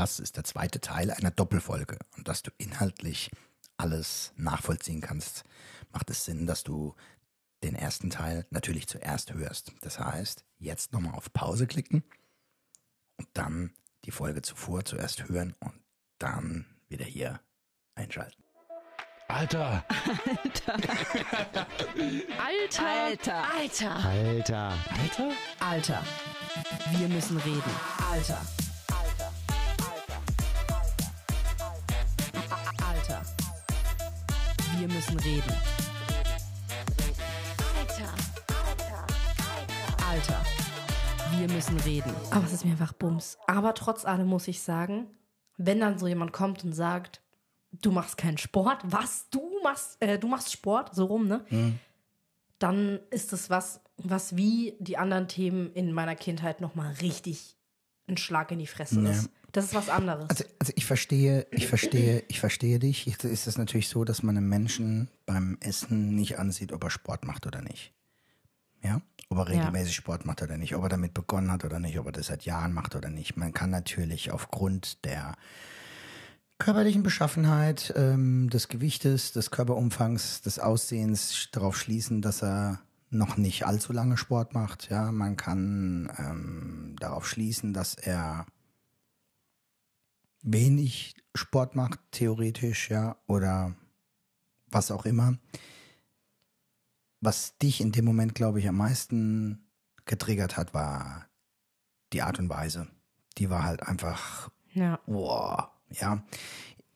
das ist der zweite Teil einer Doppelfolge und dass du inhaltlich alles nachvollziehen kannst, macht es Sinn, dass du den ersten Teil natürlich zuerst hörst. Das heißt, jetzt nochmal auf Pause klicken und dann die Folge zuvor zuerst hören und dann wieder hier einschalten. Alter! Alter. Alter. Alter. Alter! Alter. Alter. Wir müssen reden. Alter. Alter. Wir müssen reden. Alter. Alter. Wir müssen reden. Aber es ist mir einfach Bums. Aber trotz allem muss ich sagen, wenn dann so jemand kommt und sagt, du machst keinen Sport, was? Du machst, äh, du machst Sport, so rum, ne? Dann ist es was, was wie die anderen Themen in meiner Kindheit nochmal richtig ein Schlag in die Fresse Ja. ist. Das ist was anderes. Also, also ich verstehe, ich verstehe, ich verstehe dich. Jetzt ist es natürlich so, dass man einem Menschen beim Essen nicht ansieht, ob er Sport macht oder nicht. Ja? Ob er Ja. regelmäßig Sport macht oder nicht, ob er damit begonnen hat oder nicht, ob er das seit Jahren macht oder nicht. Man kann natürlich aufgrund der körperlichen Beschaffenheit, ähm, des Gewichtes, des Körperumfangs, des Aussehens darauf schließen, dass er noch nicht allzu lange Sport macht. Ja, man kann ähm, darauf schließen, dass er wenig Sport macht, theoretisch, ja, oder was auch immer. Was dich in dem Moment, glaube ich, am meisten getriggert hat, war die Art und Weise. Die war halt einfach, ja. boah, ja.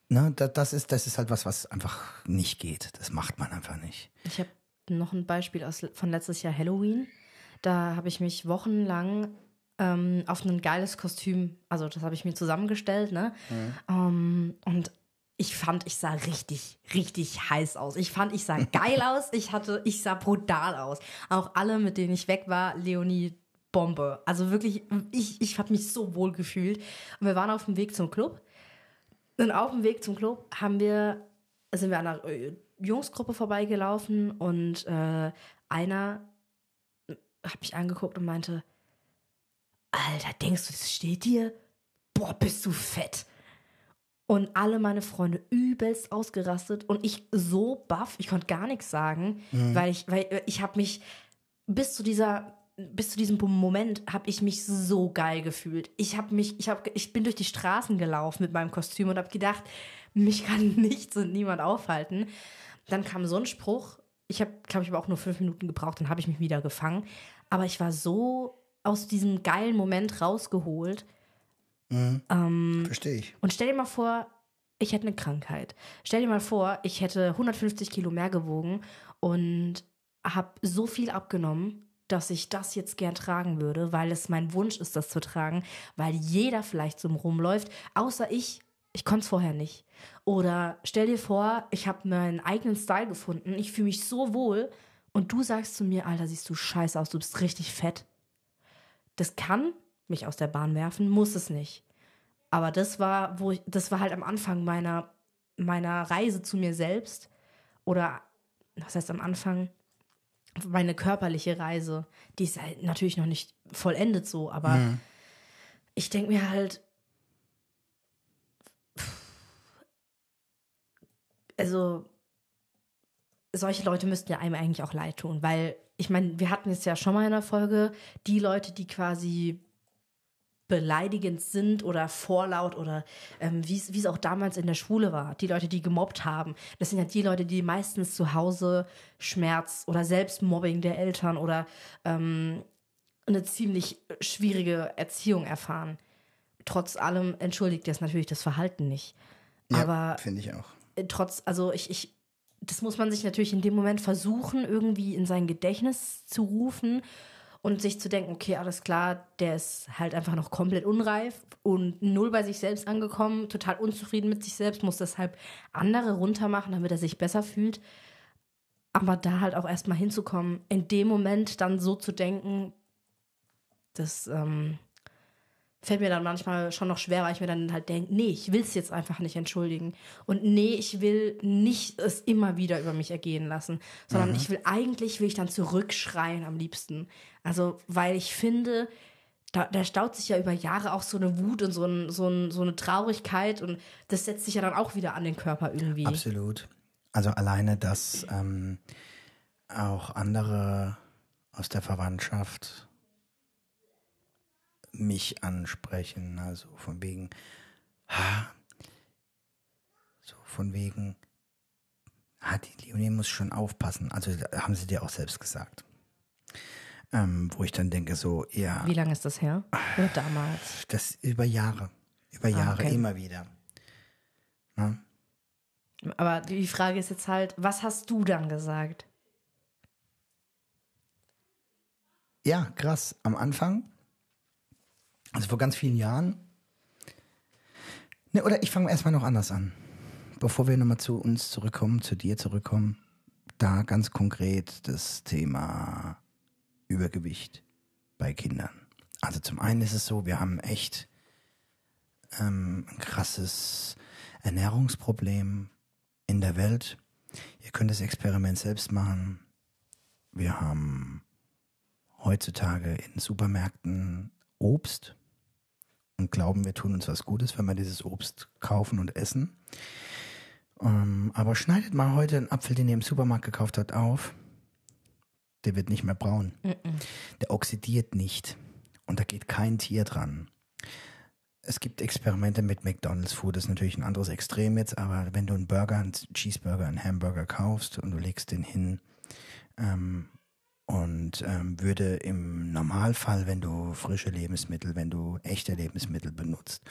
Ne, da- das ist, das ist halt was, was einfach nicht geht. Das macht man einfach nicht. Ich habe noch ein Beispiel aus, von letztes Jahr Halloween. Da habe ich mich wochenlang ähm, auf ein geiles Kostüm, also das habe ich mir zusammengestellt, ne? Ähm, und ich fand, ich sah richtig, richtig heiß aus. Ich fand, ich sah geil aus. Ich hatte, ich sah brutal aus. Auch alle, mit denen ich weg war, Leonie Bombe. Also wirklich, ich, ich habe mich so wohl gefühlt. Und wir waren auf dem Weg zum Club. Und auf dem Weg zum Club haben wir, sind wir an einer äh, Jungsgruppe vorbeigelaufen und äh, einer hat mich angeguckt und meinte, Alter, denkst du, das steht dir? Boah, bist du fett. Und alle meine Freunde übelst ausgerastet und ich so baff, ich konnte gar nichts sagen, weil ich, weil äh, ich habe mich bis zu dieser bis zu diesem Moment habe ich mich so geil gefühlt. Ich habe mich, ich habe, ich bin durch die Straßen gelaufen mit meinem Kostüm und habe gedacht, mich kann nichts und niemand aufhalten. Dann kam so ein Spruch. Ich habe, glaube ich, aber auch nur fünf Minuten gebraucht, dann habe ich mich wieder gefangen. Aber ich war so aus diesem geilen Moment rausgeholt. Verstehe ich. Und stell dir mal vor, ich hätte eine Krankheit. Stell dir mal vor, ich hätte 150 Kilo mehr gewogen und habe so viel abgenommen, dass ich das jetzt gern tragen würde, weil es mein Wunsch ist, das zu tragen, weil jeder vielleicht so rumläuft, außer ich. Ich konnte es vorher nicht. Oder stell dir vor, ich habe meinen eigenen Style gefunden, ich fühle mich so wohl und du sagst zu mir, Alter, siehst du scheiße aus, du bist richtig fett. Das kann mich aus der Bahn werfen, muss es nicht. Aber das war, wo ich, das war halt am Anfang meiner, meiner Reise zu mir selbst. Oder, was heißt am Anfang? Meine körperliche Reise. Die ist halt natürlich noch nicht vollendet so, aber ich denke mir halt, also solche Leute müssten ja einem eigentlich auch leid tun, weil ich meine, wir hatten es ja schon mal in der Folge, die Leute, die quasi beleidigend sind oder vorlaut oder ähm, wie es auch damals in der Schule war. Die Leute, die gemobbt haben, das sind ja die Leute, die meistens zu Hause Schmerz oder Selbstmobbing der Eltern oder ähm, eine ziemlich schwierige Erziehung erfahren. Trotz allem entschuldigt das natürlich das Verhalten nicht. Aber Ja, finde ich auch. trotz, also ich, ich, das muss man sich natürlich in dem Moment versuchen, irgendwie in sein Gedächtnis zu rufen und sich zu denken, okay, alles klar, der ist halt einfach noch komplett unreif und null bei sich selbst angekommen, total unzufrieden mit sich selbst, muss deshalb andere runtermachen, damit er sich besser fühlt. Aber da halt auch erstmal hinzukommen, in dem Moment dann so zu denken, das ähm, fällt mir dann manchmal schon noch schwer, weil ich mir dann halt denke, nee, ich will es jetzt einfach nicht entschuldigen. Und nee, ich will nicht es immer wieder über mich ergehen lassen, sondern ich will eigentlich, will ich dann zurückschreien am liebsten. Also, weil ich finde, sta der staut sich ja über Jahre auch so eine Wut und so, ein, so, ein, so eine Traurigkeit und das setzt sich ja dann auch wieder an den Körper irgendwie. Absolut. Also alleine, dass ähm, auch andere aus der Verwandtschaft mich ansprechen, also von wegen, ha, so von wegen, ah, die Leonie muss schon aufpassen. Also haben sie dir auch selbst gesagt. Ähm, wo ich dann denke, so, ja. Wie lange ist das her? Oder damals? Das über Jahre. Über Jahre okay. immer wieder. Ne? Aber die Frage ist jetzt halt, was hast du dann gesagt? Ja, krass. Am Anfang, also vor ganz vielen Jahren. Ne, oder ich fange erstmal noch anders an. Bevor wir nochmal zu uns zurückkommen, zu dir zurückkommen, da ganz konkret das Thema Übergewicht bei Kindern. Also zum einen ist es so, wir haben echt ähm, ein krasses Ernährungsproblem in der Welt. Ihr könnt das Experiment selbst machen. Wir haben heutzutage in Supermärkten Obst und glauben, wir tun uns was Gutes, wenn wir dieses Obst kaufen und essen. Ähm, aber schneidet mal heute einen Apfel, den ihr im Supermarkt gekauft habt, auf. Der wird nicht mehr braun. Der oxidiert nicht. Und da geht kein Tier dran. Es gibt Experimente mit McDonald's Food, das ist natürlich ein anderes Extrem jetzt, aber wenn du einen Burger, einen Cheeseburger, einen Hamburger kaufst und du legst den hin ähm, und ähm, würde im Normalfall, wenn du frische Lebensmittel, wenn du echte Lebensmittel benutzt,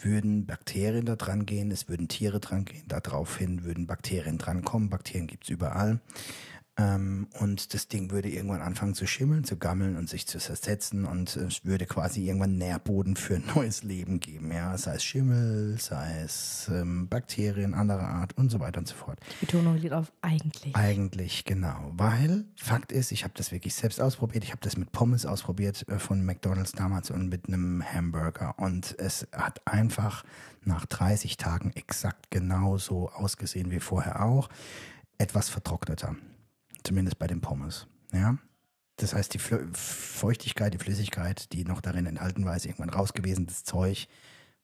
würden Bakterien da dran gehen, es würden Tiere dran gehen, daraufhin würden Bakterien drankommen. Bakterien gibt's überall. Ähm, und das Ding würde irgendwann anfangen zu schimmeln, zu gammeln und sich zu zersetzen und es würde quasi irgendwann Nährboden für ein neues Leben geben. Ja, sei es Schimmel, sei es ähm, Bakterien anderer Art und so weiter und so fort. Die Betonung liegt auf eigentlich. Eigentlich, genau. Weil Fakt ist, ich habe das wirklich selbst ausprobiert. Ich habe das mit Pommes ausprobiert äh, von McDonald's damals und mit einem Hamburger. Und es hat einfach nach 30 Tagen exakt genauso ausgesehen wie vorher auch. Etwas vertrockneter. Zumindest bei den Pommes. Ja. Das heißt, die Flü Feuchtigkeit, die Flüssigkeit, die noch darin enthalten war, ist irgendwann raus gewesen. Das Zeug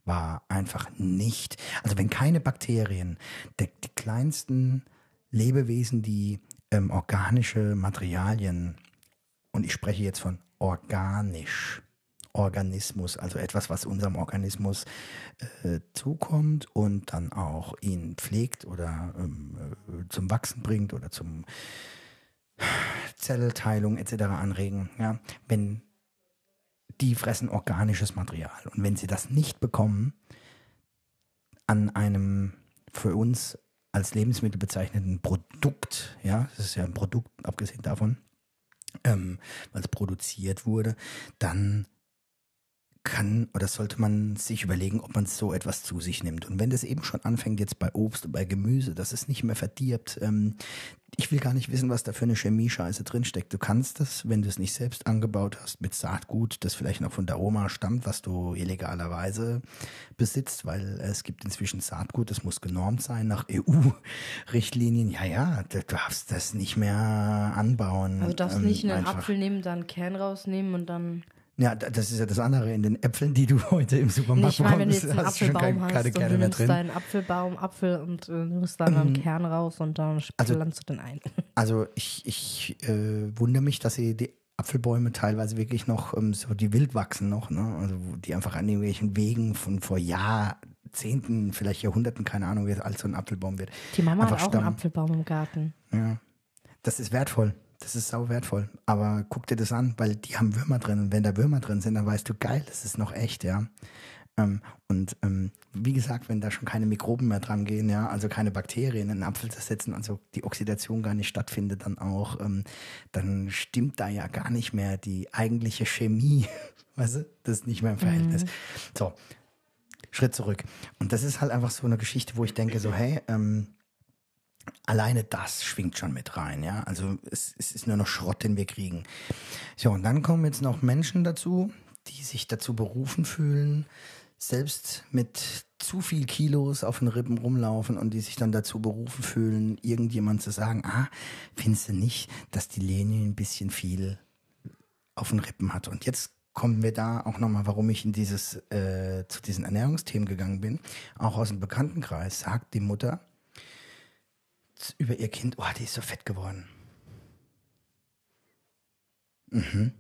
war einfach nicht. Also wenn keine Bakterien, die, die kleinsten Lebewesen, die ähm, organische Materialien, und ich spreche jetzt von organisch, Organismus, also etwas, was unserem Organismus äh, zukommt und dann auch ihn pflegt oder ähm, äh, zum Wachsen bringt oder zum Zellteilung etc. anregen. Ja, wenn die fressen organisches Material und wenn sie das nicht bekommen an einem für uns als Lebensmittel bezeichneten Produkt, ja, das ist ja ein Produkt, abgesehen davon, ähm, weil es produziert wurde, dann kann oder sollte man sich überlegen, ob man so etwas zu sich nimmt. Und wenn das eben schon anfängt, jetzt bei Obst und bei Gemüse, dass es nicht mehr verdirbt, ähm, ich will gar nicht wissen, was da für eine Chemie-Scheiße drinsteckt. Du kannst das, wenn du es nicht selbst angebaut hast, mit Saatgut, das vielleicht noch von der Oma stammt, was du illegalerweise besitzt, weil es gibt inzwischen Saatgut, das muss genormt sein nach EU-Richtlinien. Ja, ja, du darfst das nicht mehr anbauen. Also du darfst ähm, nicht einen einfach. Apfel nehmen, dann Kern rausnehmen und dann. Ja, da- das ist ja das andere. In den Äpfeln, die du heute im Supermarkt Ich meine, wenn du jetzt bekommst, einen hast du schon Apfelbaum keine, hast keine und Kerne du mehr nimmst drin. deinen Apfelbaum, Apfel und äh, nimmst dann einen Kern raus und dann Also- pflanzt du den ein. Also ich, ich äh, wundere mich, dass sie die Apfelbäume teilweise wirklich noch ähm, so die wild wachsen noch, ne? Also die einfach an irgendwelchen Wegen von vor Jahrzehnten, vielleicht Jahrhunderten, keine Ahnung, wie alt so ein Apfelbaum wird. Die Mama hat einfach auch einen stammen. Apfelbaum im Garten. Ja. Das ist wertvoll. Das ist sau wertvoll. Aber guck dir das an, weil die haben Würmer drin. Und wenn da Würmer drin sind, dann weißt du, geil, das ist noch echt, ja. Ähm, und ähm, wie gesagt, wenn da schon keine Mikroben mehr dran gehen, ja, also keine Bakterien in den Apfel zersetzen, also die Oxidation gar nicht stattfindet, dann auch, ähm, dann stimmt da ja gar nicht mehr die eigentliche Chemie, weißt du, das ist nicht mehr im Verhältnis. So, Schritt zurück. Und das ist halt einfach so eine Geschichte, wo ich denke, so, hey, ähm, alleine das schwingt schon mit rein, ja. Also es, es ist nur noch Schrott, den wir kriegen. So, und dann kommen jetzt noch Menschen dazu, die sich dazu berufen fühlen, selbst mit zu viel Kilos auf den Rippen rumlaufen und die sich dann dazu berufen fühlen, irgendjemand zu sagen, ah, findest du nicht, dass die Leni ein bisschen viel auf den Rippen hat? Und jetzt kommen wir da auch nochmal, warum ich in dieses, äh, zu diesen Ernährungsthemen gegangen bin. Auch aus dem Bekanntenkreis sagt die Mutter über ihr Kind, oh, die ist so fett geworden. Mhm.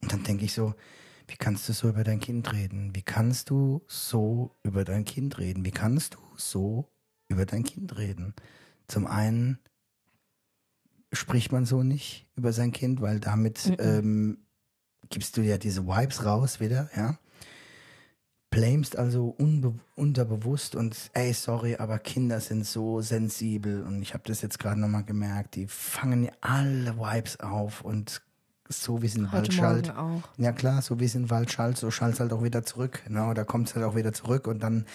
Und dann denke ich so, wie kannst du so über dein Kind reden? Wie kannst du so über dein Kind reden? Wie kannst du so über dein Kind reden? Zum einen spricht man so nicht über sein Kind, weil damit Mhm. ähm, gibst du ja diese Vibes raus wieder, ja. Blamest also unterbewusst und ey, sorry, aber Kinder sind so sensibel und ich habe das jetzt gerade nochmal gemerkt, die fangen alle Vibes auf und so wie es in Wald schallt. Ja klar, so wie es in Wald schallt, so schallt es halt auch wieder zurück. Ne? Oder kommt es halt auch wieder zurück und dann,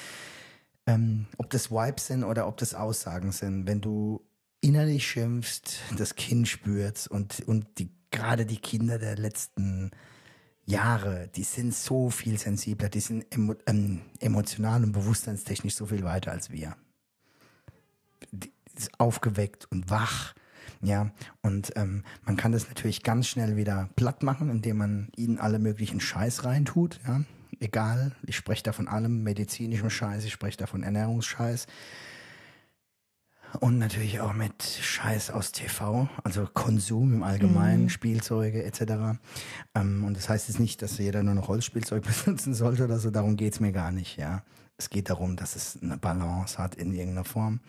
ähm, ob das Vibes sind oder ob das Aussagen sind, wenn du innerlich schimpfst, das Kind spürst und, und die, gerade die Kinder der letzten Jahre, die sind so viel sensibler, die sind emo, ähm, emotional und bewusstseinstechnisch so viel weiter als wir. Die ist aufgeweckt und wach. Ja, und ähm, man kann das natürlich ganz schnell wieder platt machen, indem man ihnen alle möglichen Scheiß reintut. Ja, egal, ich spreche da von allem medizinischem Scheiß, ich spreche da von Ernährungsscheiß. Und natürlich auch mit Scheiß aus TV, also Konsum im Allgemeinen, Spielzeuge etc. Ähm, und das heißt jetzt nicht, dass jeder nur noch Holzspielzeug benutzen sollte oder so, darum geht's mir gar nicht, ja. Es geht darum, dass es eine Balance hat in irgendeiner Form.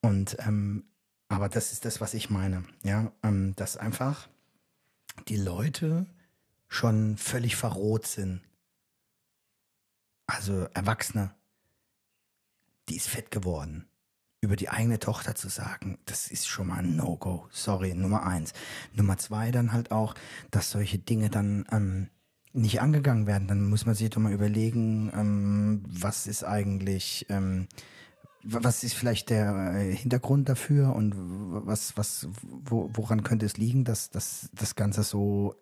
Und ähm, aber das ist das, was ich meine, ja, ähm, dass einfach die Leute schon völlig verroht sind. Also Erwachsene, die ist fett geworden. Über die eigene Tochter zu sagen, das ist schon mal ein No-Go. Sorry, Nummer eins. Nummer zwei dann halt auch, dass solche Dinge dann ähm, nicht angegangen werden. Dann muss man sich doch mal überlegen, ähm, was ist eigentlich, ähm, wa- was ist vielleicht der äh, Hintergrund dafür und was, was, wo, woran könnte es liegen, dass, dass das Ganze so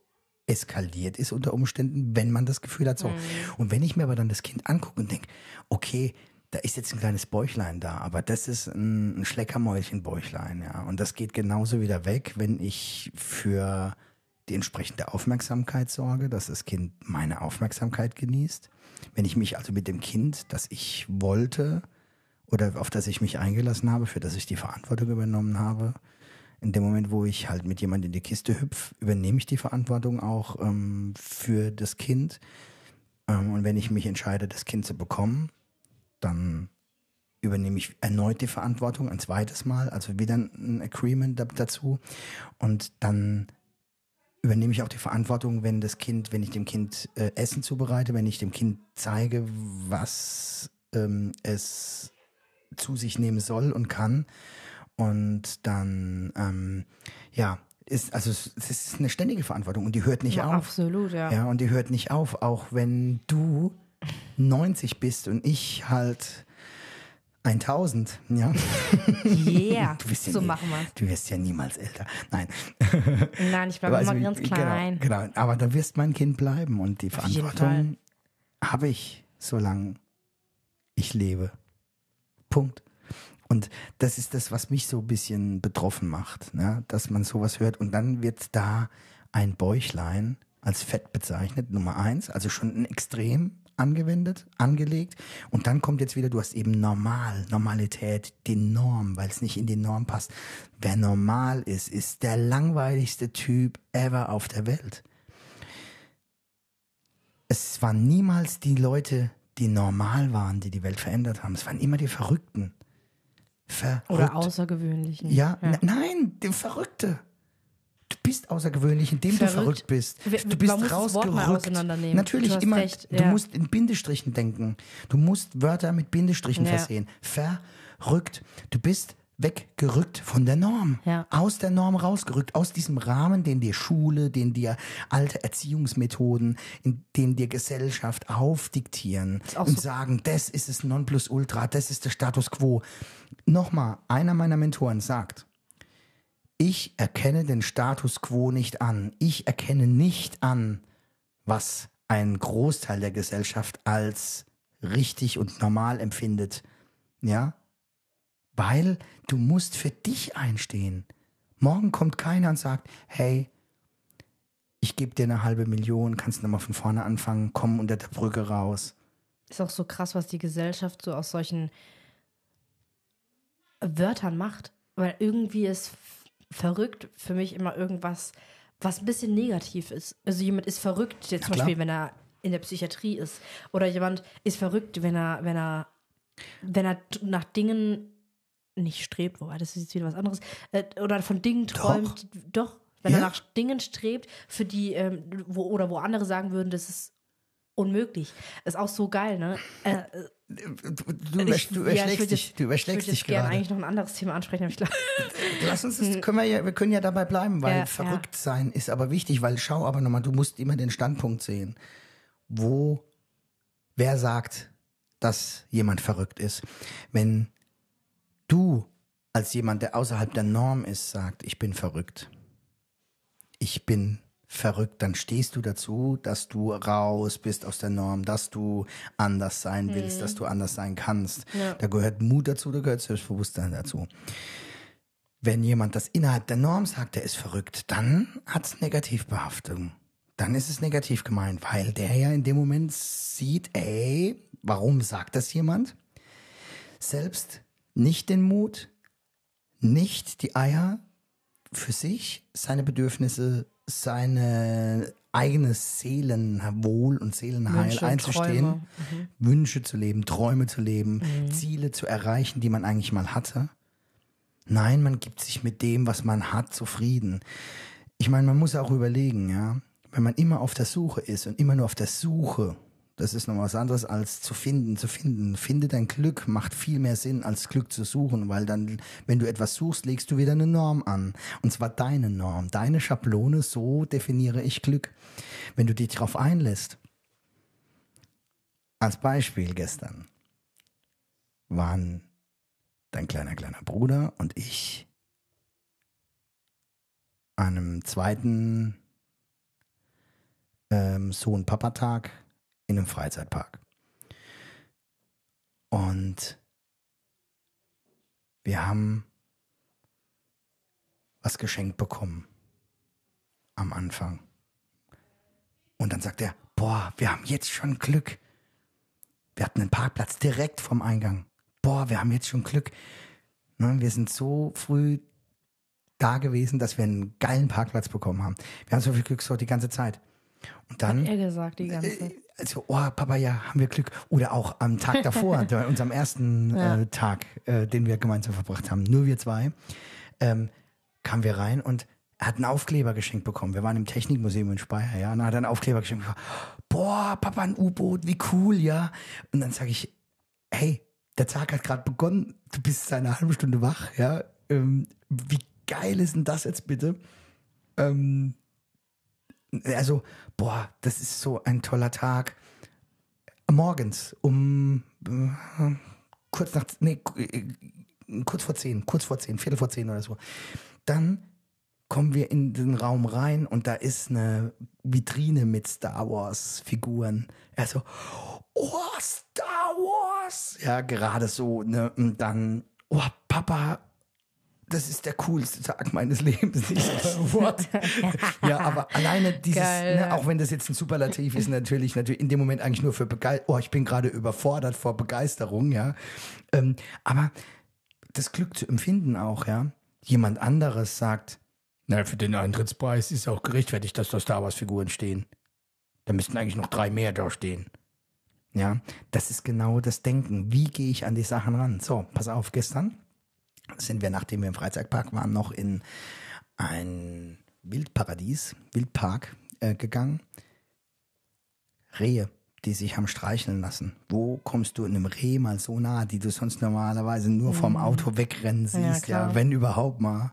eskaliert ist unter Umständen, wenn man das Gefühl hat, so. Und wenn ich mir aber dann das Kind angucke und denke, okay, da ist jetzt ein kleines Bäuchlein da, aber das ist ein, ein Schleckermäulchenbäuchlein, ja. Und das geht genauso wieder weg, wenn ich für die entsprechende Aufmerksamkeit sorge, dass das Kind meine Aufmerksamkeit genießt. Wenn ich mich also mit dem Kind, das ich wollte oder auf das ich mich eingelassen habe, für das ich die Verantwortung übernommen habe, in dem Moment, wo ich halt mit jemandem in die Kiste hüpf, übernehme ich die Verantwortung auch ähm, für das Kind. Ähm, und wenn ich mich entscheide, das Kind zu bekommen, dann übernehme ich erneut die Verantwortung, ein zweites Mal, also wieder ein Agreement da, dazu. Und dann übernehme ich auch die Verantwortung, wenn das Kind, wenn ich dem Kind äh, Essen zubereite, wenn ich dem Kind zeige, was ähm, es zu sich nehmen soll und kann. Und dann, ähm, ja, ist, also es es ist eine ständige Verantwortung und die hört nicht Ja, auf. absolut, ja. Ja, und die hört nicht auf, auch wenn du 90 bist und ich halt 1000, ja. Yeah, Du bist ja so nie, machen wir's. Du wirst ja niemals älter. Nein. Nein, ich bleibe immer also, ganz klein. Genau, genau, aber da wirst mein Kind bleiben und die Auf Verantwortung habe ich, solange ich lebe. Punkt. Und das ist das, was mich so ein bisschen betroffen macht, ne? dass man sowas hört und dann wird da ein Bäuchlein als fett bezeichnet, Nummer eins, also schon ein Extrem angewendet, angelegt. Und dann kommt jetzt wieder, du hast eben normal, Normalität, die Norm, weil es nicht in die Norm passt. Wer normal ist, ist der langweiligste Typ ever auf der Welt. Es waren niemals die Leute, die normal waren, die die Welt verändert haben. Es waren immer die Verrückten. Verrückt. Oder außergewöhnlichen. Ja, n- nein, der Verrückte. Du bist außergewöhnlich, indem du Verrückt? verrückt bist. Du bist man rausgerückt. Natürlich Du immer. recht, Du ja. musst in Bindestrichen denken. Du musst Wörter mit Bindestrichen Ja. versehen. Verrückt. Du bist weggerückt von der Norm. Ja. Aus der Norm rausgerückt. Aus diesem Rahmen, den dir Schule, den dir alte Erziehungsmethoden, in den dir Gesellschaft aufdiktieren und so- sagen, das ist das Nonplusultra, das ist der Status quo. Nochmal, einer meiner Mentoren sagt, ich erkenne den Status quo nicht an. Ich erkenne nicht an, was ein Großteil der Gesellschaft als richtig und normal empfindet. Ja? Weil du musst für dich einstehen. Morgen kommt keiner und sagt, hey, ich gebe dir eine halbe Million, kannst du nochmal von vorne anfangen, komm unter der Brücke raus. Ist auch so krass, was die Gesellschaft so aus solchen Wörtern macht. Weil irgendwie ist verrückt für mich immer irgendwas, was ein bisschen negativ ist. Also jemand ist verrückt, jetzt zum klar. Beispiel, wenn er in der Psychiatrie ist. Oder jemand ist verrückt, wenn er, wenn er, wenn er nach Dingen nicht strebt, wobei das ist jetzt wieder was anderes, äh, oder von Dingen träumt, doch, wenn Ja? er nach Dingen strebt, für die, ähm, wo, oder wo andere sagen würden, das ist unmöglich. Ist auch so geil, ne? Äh, äh, Du, du, ich- du ja, ich überschlägst würd dich, du ich überschlägst würde dich jetzt gerne gerade. eigentlich noch ein anderes Thema ansprechen, aber ich glaube, Lass uns das, können wir ja, wir können ja dabei bleiben, weil Ja, verrückt sein ist aber wichtig, weil schau aber nochmal, du musst immer den Standpunkt sehen. Wo, wer sagt, dass jemand verrückt ist? Wenn du als jemand, der außerhalb der Norm ist, sagt, ich bin verrückt. Ich bin verrückt, dann stehst du dazu, dass du raus bist aus der Norm, dass du anders sein willst, dass du anders sein kannst. Ja. Da gehört Mut dazu, da gehört Selbstbewusstsein dazu wenn jemand das innerhalb der Norm sagt, der ist verrückt, dann hat es Negativbehaftung. Dann ist es negativ gemeint, weil der ja in dem Moment sieht, ey, warum sagt das jemand? Selbst nicht den Mut, nicht die Eier für sich, seine Bedürfnisse, seine eigenes Seelenwohl und Seelenheil Wünsche, einzustehen, Träume. Wünsche zu leben, Träume zu leben, Ziele zu erreichen, die man eigentlich mal hatte. Nein, man gibt sich mit dem, was man hat, zufrieden. Ich meine, man muss auch überlegen, ja, wenn man immer auf der Suche ist und immer nur auf der Suche, das ist noch was anderes als zu finden, zu finden. Finde dein Glück macht viel mehr Sinn, als Glück zu suchen, weil dann, wenn du etwas suchst, legst du wieder eine Norm an. Und zwar deine Norm, deine Schablone, so definiere ich Glück. Wenn du dich darauf einlässt, als Beispiel gestern waren dein kleiner, kleiner Bruder und ich an einem zweiten ähm, Sohn-Papa-Tag in einem Freizeitpark. Und wir haben was geschenkt bekommen am Anfang. Und dann sagt er, boah, wir haben jetzt schon Glück. Wir hatten einen Parkplatz direkt vom Eingang. Boah, wir haben jetzt schon Glück. Ne, wir sind so früh da gewesen, dass wir einen geilen Parkplatz bekommen haben. Wir haben so viel Glück so die ganze Zeit. Und dann, er gesagt die ganze Zeit. Also, oh, Papa, ja, haben wir Glück. Oder auch am Tag davor, bei unserem ersten Ja. äh, Tag, äh, den wir gemeinsam verbracht haben, nur wir zwei, ähm, kamen wir rein und er hat einen Aufkleber geschenkt bekommen. Wir waren im Technikmuseum in Speyer, ja, und er hat einen Aufkleber geschenkt bekommen. Boah, Papa, ein U-Boot, wie cool, ja. Und dann sage ich, hey, der Tag hat gerade begonnen, du bist seit einer halben Stunde wach, ja. Ähm, wie geil ist denn das jetzt bitte? Ähm, also, boah, das ist so ein toller Tag. Morgens um äh, kurz nach, nee, kurz vor zehn, kurz vor zehn, Viertel vor zehn oder so. Dann kommen wir in den Raum rein und da ist eine Vitrine mit Star Wars Figuren. Er so, oh, Star Wars. Ja, gerade so, ne, und dann, oh, Papa, das ist der coolste Tag meines Lebens. Ich what? ja, aber alleine dieses, ne, auch wenn das jetzt ein Superlativ ist, natürlich, natürlich in dem Moment eigentlich nur für Begeisterung. Oh, ich bin gerade überfordert vor Begeisterung, ja. Ähm, aber das Glück zu empfinden auch, ja. Jemand anderes sagt, na, für den Eintrittspreis ist auch gerechtfertigt, dass da Star Wars Figuren stehen. Da müssten eigentlich noch drei mehr da stehen. Ja, das ist genau das Denken. Wie gehe ich an die Sachen ran? So, pass auf, gestern sind wir, nachdem wir im Freizeitpark waren, noch in ein Wildparadies, Wildpark äh, gegangen. Rehe, die sich haben streicheln lassen. Wo kommst du einem Reh mal so nah, die du sonst normalerweise nur vom Auto wegrennen siehst, ja, klar. wenn überhaupt mal.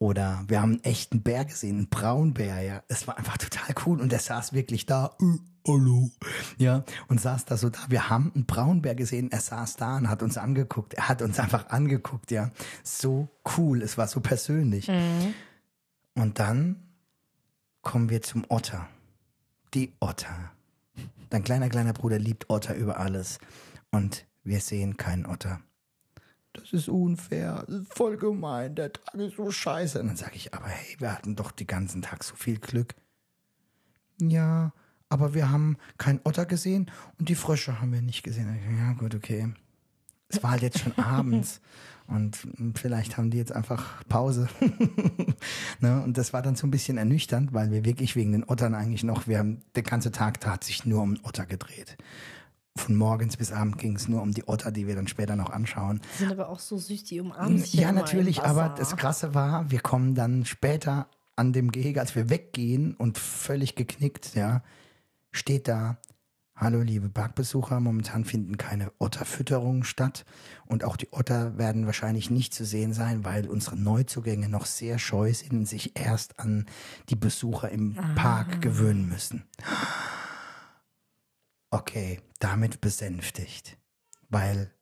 Oder wir haben einen echten Bär gesehen, einen Braunbär, ja. Es war einfach total cool und der saß wirklich da, äh, hallo, ja, und saß da so da. Wir haben einen Braunbär gesehen, er saß da und hat uns angeguckt. Er hat uns einfach angeguckt, ja. So cool, es war so persönlich. Und dann kommen wir zum Otter. Die Otter. Dein kleiner, kleiner Bruder liebt Otter über alles. Und wir sehen keinen Otter. Das ist unfair, das ist voll gemein, der Tag ist so scheiße. Und dann sage ich, aber hey, wir hatten doch den ganzen Tag so viel Glück. ja, aber wir haben keinen Otter gesehen und die Frösche haben wir nicht gesehen. Ja, gut, okay. Es war halt jetzt schon abends und vielleicht haben die jetzt einfach Pause. ne? Und das war dann so ein bisschen ernüchternd, weil wir wirklich wegen den Ottern eigentlich noch, wir haben, der ganze Tag hat sich nur um den Otter gedreht. Von morgens bis abend ging es nur um die Otter, die wir dann später noch anschauen. Die sind aber auch so süß, die umarmen sich Ja, natürlich, aber das Krasse war, wir kommen dann später an dem Gehege, als wir weggehen und völlig geknickt, ja, steht da, hallo liebe Parkbesucher, momentan finden keine Otterfütterungen statt und auch die Otter werden wahrscheinlich nicht zu sehen sein, weil unsere Neuzugänge noch sehr scheu sind und sich erst an die Besucher im Park gewöhnen müssen. Okay, damit besänftigt, weil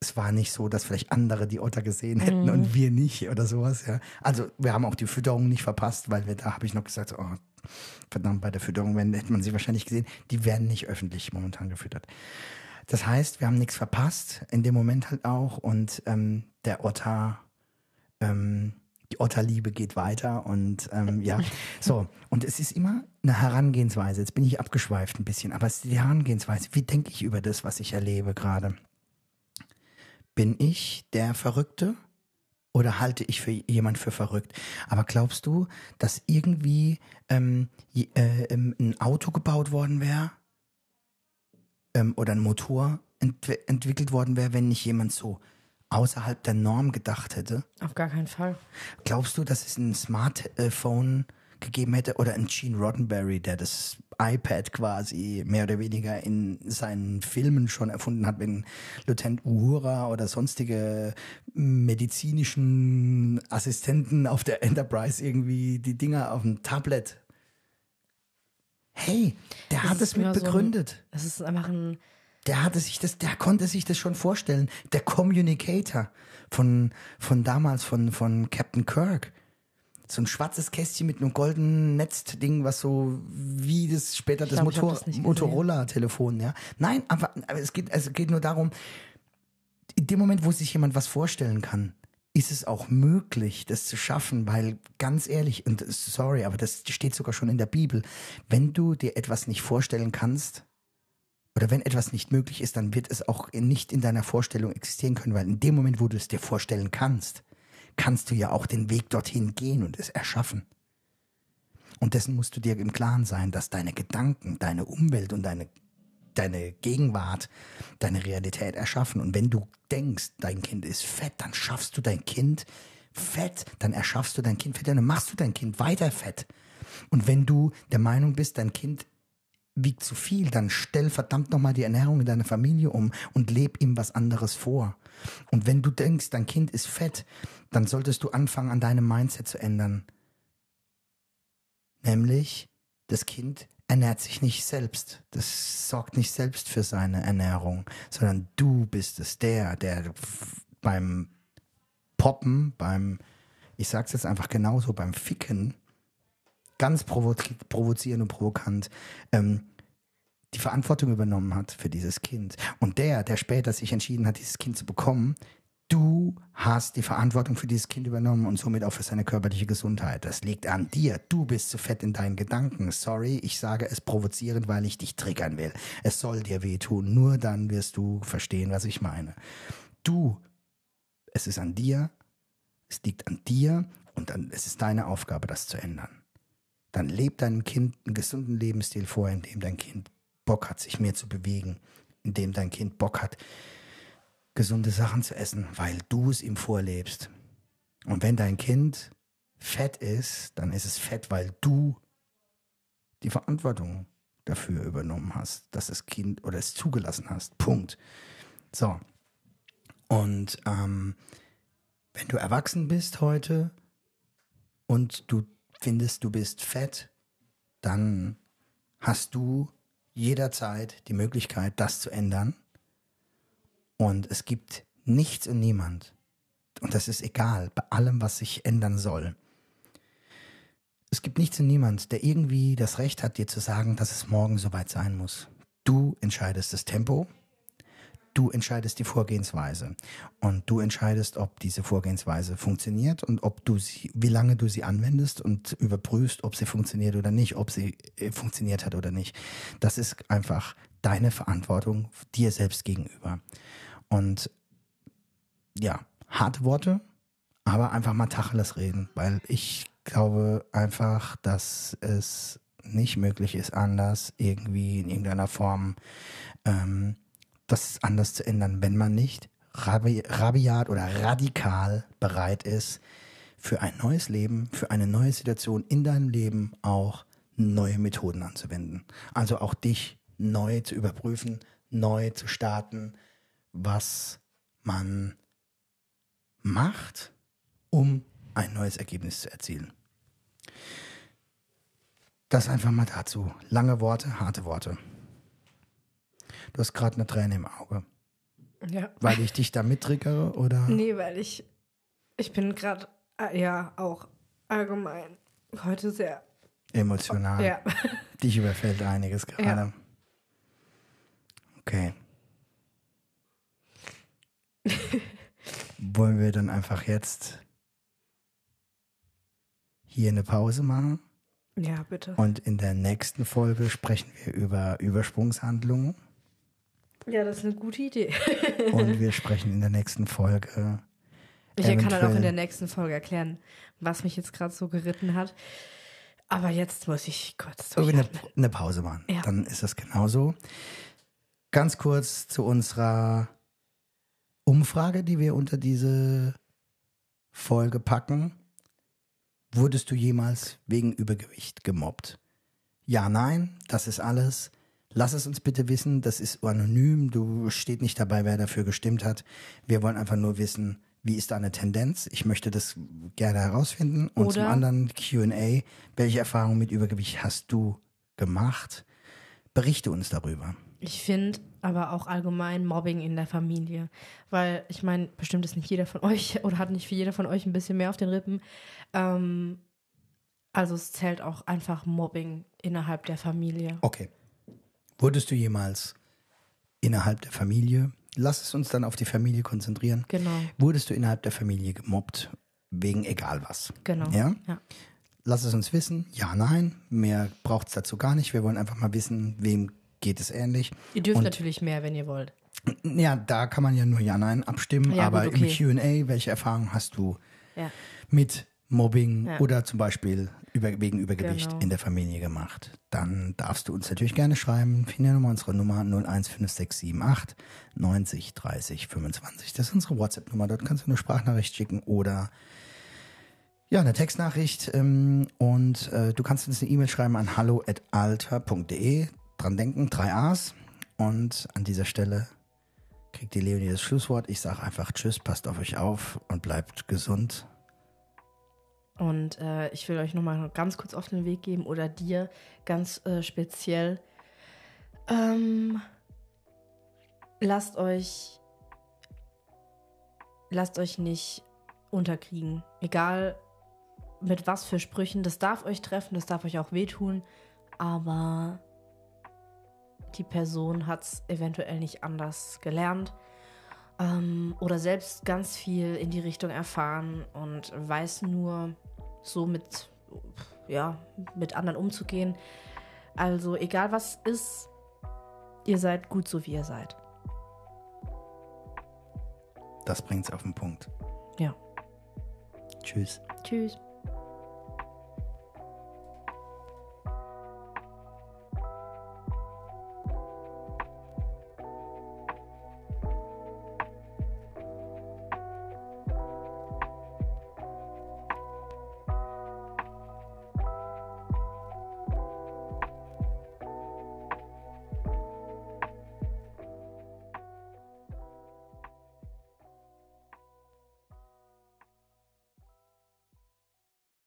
es war nicht so, dass vielleicht andere die Otter gesehen hätten und wir nicht oder sowas, ja. Also wir haben auch die Fütterung nicht verpasst, weil wir da habe ich noch gesagt, oh, verdammt, bei der Fütterung wenn, hätte man sie wahrscheinlich gesehen. Die werden nicht öffentlich momentan gefüttert. Das heißt, wir haben nichts verpasst, in dem Moment halt auch. Und ähm, der Otter, ähm, die Otterliebe geht weiter und ähm, ja, so. Und es ist immer eine Herangehensweise. Jetzt bin ich abgeschweift ein bisschen, aber es ist die Herangehensweise. Wie denke ich über das, was ich erlebe gerade? Bin ich der Verrückte oder halte ich für jemand für verrückt? Aber glaubst du, dass irgendwie ähm, äh, ähm, ein Auto gebaut worden wäre ähm, oder ein Motor ent entwickelt worden wäre, wenn nicht jemand so außerhalb der Norm gedacht hätte? Auf gar keinen Fall. Glaubst du, dass es ein Smartphone gegeben hätte oder ein Gene Roddenberry, der das iPad quasi mehr oder weniger in seinen Filmen schon erfunden hat, wenn Lieutenant Uhura oder sonstige medizinischen Assistenten auf der Enterprise irgendwie die Dinger auf dem Tablet. Hey, der hat ist es mit mehr so ein- begründet. Es ist einfach ein. Der hatte sich das, der konnte sich das schon vorstellen. Der Communicator von, von damals, von, von Captain Kirk. So ein schwarzes Kästchen mit einem goldenen Netzding, was so wie das später das, glaub, Motor, das. Motorola-Telefon, ja. Nein, aber, aber es geht, also es geht nur darum, in dem Moment, wo sich jemand was vorstellen kann, ist es auch möglich, das zu schaffen, weil ganz ehrlich, und sorry, aber das steht sogar schon in der Bibel, wenn du dir etwas nicht vorstellen kannst, oder wenn etwas nicht möglich ist, dann wird es auch nicht in deiner Vorstellung existieren können, weil in dem Moment, wo du es dir vorstellen kannst, kannst du ja auch den Weg dorthin gehen und es erschaffen. Und dessen musst du dir im Klaren sein, dass deine Gedanken, deine Umwelt und deine, deine Gegenwart deine Realität erschaffen. Und wenn du denkst, dein Kind ist fett, dann schaffst du dein Kind fett, dann erschaffst du dein Kind fett, dann machst du dein Kind weiter fett. Und wenn du der Meinung bist, dein Kind wiegt zu viel, dann stell verdammt nochmal die Ernährung in deiner Familie um und leb ihm was anderes vor. Und wenn du denkst, dein Kind ist fett, dann solltest du anfangen, an deinem Mindset zu ändern. Nämlich, das Kind ernährt sich nicht selbst. Das sorgt nicht selbst für seine Ernährung, sondern du bist es, der, der beim Poppen, beim, ich sag's jetzt einfach genauso, beim Ficken, ganz provo provozierend und provokant, ähm, die Verantwortung übernommen hat für dieses Kind. Und der, der später sich entschieden hat, dieses Kind zu bekommen, du hast die Verantwortung für dieses Kind übernommen und somit auch für seine körperliche Gesundheit. Das liegt an dir. Du bist zu fett in deinen Gedanken. Sorry, ich sage es provozierend, weil ich dich triggern will. Es soll dir wehtun. Nur dann wirst du verstehen, was ich meine. Du, es ist an dir, es liegt an dir und dann, es ist deine Aufgabe, das zu ändern dann lebt deinem Kind einen gesunden Lebensstil vor, in dem dein Kind Bock hat, sich mehr zu bewegen, in dem dein Kind Bock hat, gesunde Sachen zu essen, weil du es ihm vorlebst. Und wenn dein Kind fett ist, dann ist es fett, weil du die Verantwortung dafür übernommen hast, dass das Kind oder es zugelassen hast. Punkt. So. Und ähm, wenn du erwachsen bist heute und du findest, du bist fett, dann hast du jederzeit die Möglichkeit, das zu ändern. Und es gibt nichts und niemand, und das ist egal, bei allem, was sich ändern soll. Es gibt nichts und niemand, der irgendwie das Recht hat, dir zu sagen, dass es morgen soweit sein muss. Du entscheidest das Tempo, Du entscheidest die Vorgehensweise und du entscheidest, ob diese Vorgehensweise funktioniert und ob du sie, wie lange du sie anwendest und überprüfst, ob sie funktioniert oder nicht, ob sie äh, funktioniert hat oder nicht. Das ist einfach deine Verantwortung dir selbst gegenüber. Und ja, harte Worte, aber einfach mal Tacheles reden, weil ich glaube einfach, dass es nicht möglich ist, anders irgendwie in irgendeiner Form ähm, das anders zu ändern, wenn man nicht rabi rabiat oder radikal bereit ist, für ein neues Leben, für eine neue Situation in deinem Leben auch neue Methoden anzuwenden. Also auch dich neu zu überprüfen, neu zu starten, was man macht, um ein neues Ergebnis zu erzielen. Das einfach mal dazu. Lange Worte, harte Worte. Du hast gerade eine Träne im Auge. Ja. Weil ich dich da mittriggere oder? Nee, weil ich, ich bin gerade, äh, ja, auch allgemein heute sehr, Emotional. ja. Dich überfällt einiges gerade. Ja. Okay. Wollen wir dann einfach jetzt hier eine Pause machen? Ja, bitte. Und in der nächsten Folge sprechen wir über Übersprungshandlungen. Ja, das ist eine gute Idee. Und wir sprechen in der nächsten Folge. Ich kann dann auch in der nächsten Folge erklären, was mich jetzt gerade so geritten hat. Aber jetzt muss ich kurz So wie eine, eine Pause machen. Ja. Dann ist das genauso. Ganz kurz zu unserer Umfrage, die wir unter diese Folge packen. Wurdest du jemals wegen Übergewicht gemobbt? Ja, nein, das ist alles. Lass es uns bitte wissen, das ist anonym, du steht nicht dabei, wer dafür gestimmt hat. Wir wollen einfach nur wissen, wie ist deine Tendenz? Ich möchte das gerne herausfinden. Und zum Oder- anderen QA, welche Erfahrungen mit Übergewicht hast du gemacht? Berichte uns darüber. Ich finde aber auch allgemein Mobbing in der Familie. Weil ich meine, bestimmt ist nicht jeder von euch oder hat nicht für jeder von euch ein bisschen mehr auf den Rippen. Ähm, also es zählt auch einfach Mobbing innerhalb der Familie. Okay. Wurdest du jemals innerhalb der Familie, lass es uns dann auf die Familie konzentrieren, Genau, wurdest du innerhalb der Familie gemobbt, wegen egal was? genau. Ja? ja. Lass es uns wissen. Ja, nein. Mehr braucht es dazu gar nicht. Wir wollen einfach mal wissen, wem geht es ähnlich. Ihr dürft Und- natürlich mehr, wenn ihr wollt. Ja, da kann man ja nur Ja, nein abstimmen. Ja, aber gut, okay. im QA, welche Erfahrungen hast du Ja. mit Mobbing Ja. oder zum Beispiel über, wegen Übergewicht Genau. in der Familie gemacht? Dann darfst du uns natürlich gerne schreiben. Finde nochmal unsere Nummer 015678 90 30 25. Das ist unsere WhatsApp-Nummer. Dort kannst du eine Sprachnachricht schicken oder ja, eine Textnachricht. Ähm, und äh, du kannst uns eine E-Mail schreiben an hallo.alter.de. Dran denken, drei A's. Und an dieser Stelle kriegt die Leonie das Schlusswort. Ich sage einfach Tschüss, passt auf euch auf und bleibt gesund. Und äh, ich will euch nochmal ganz kurz auf den Weg geben oder dir ganz äh, speziell. Ähm, lasst euch, lasst euch nicht unterkriegen. Egal mit was für Sprüchen. Das darf euch treffen, das darf euch auch wehtun. Aber die Person hat es eventuell nicht anders gelernt ähm, oder selbst ganz viel in die Richtung erfahren und weiß nur so mit, ja, mit anderen umzugehen. Also egal was ist, ihr seid gut so wie ihr seid. Das bringt's auf den Punkt. Ja. Tschüss. Tschüss.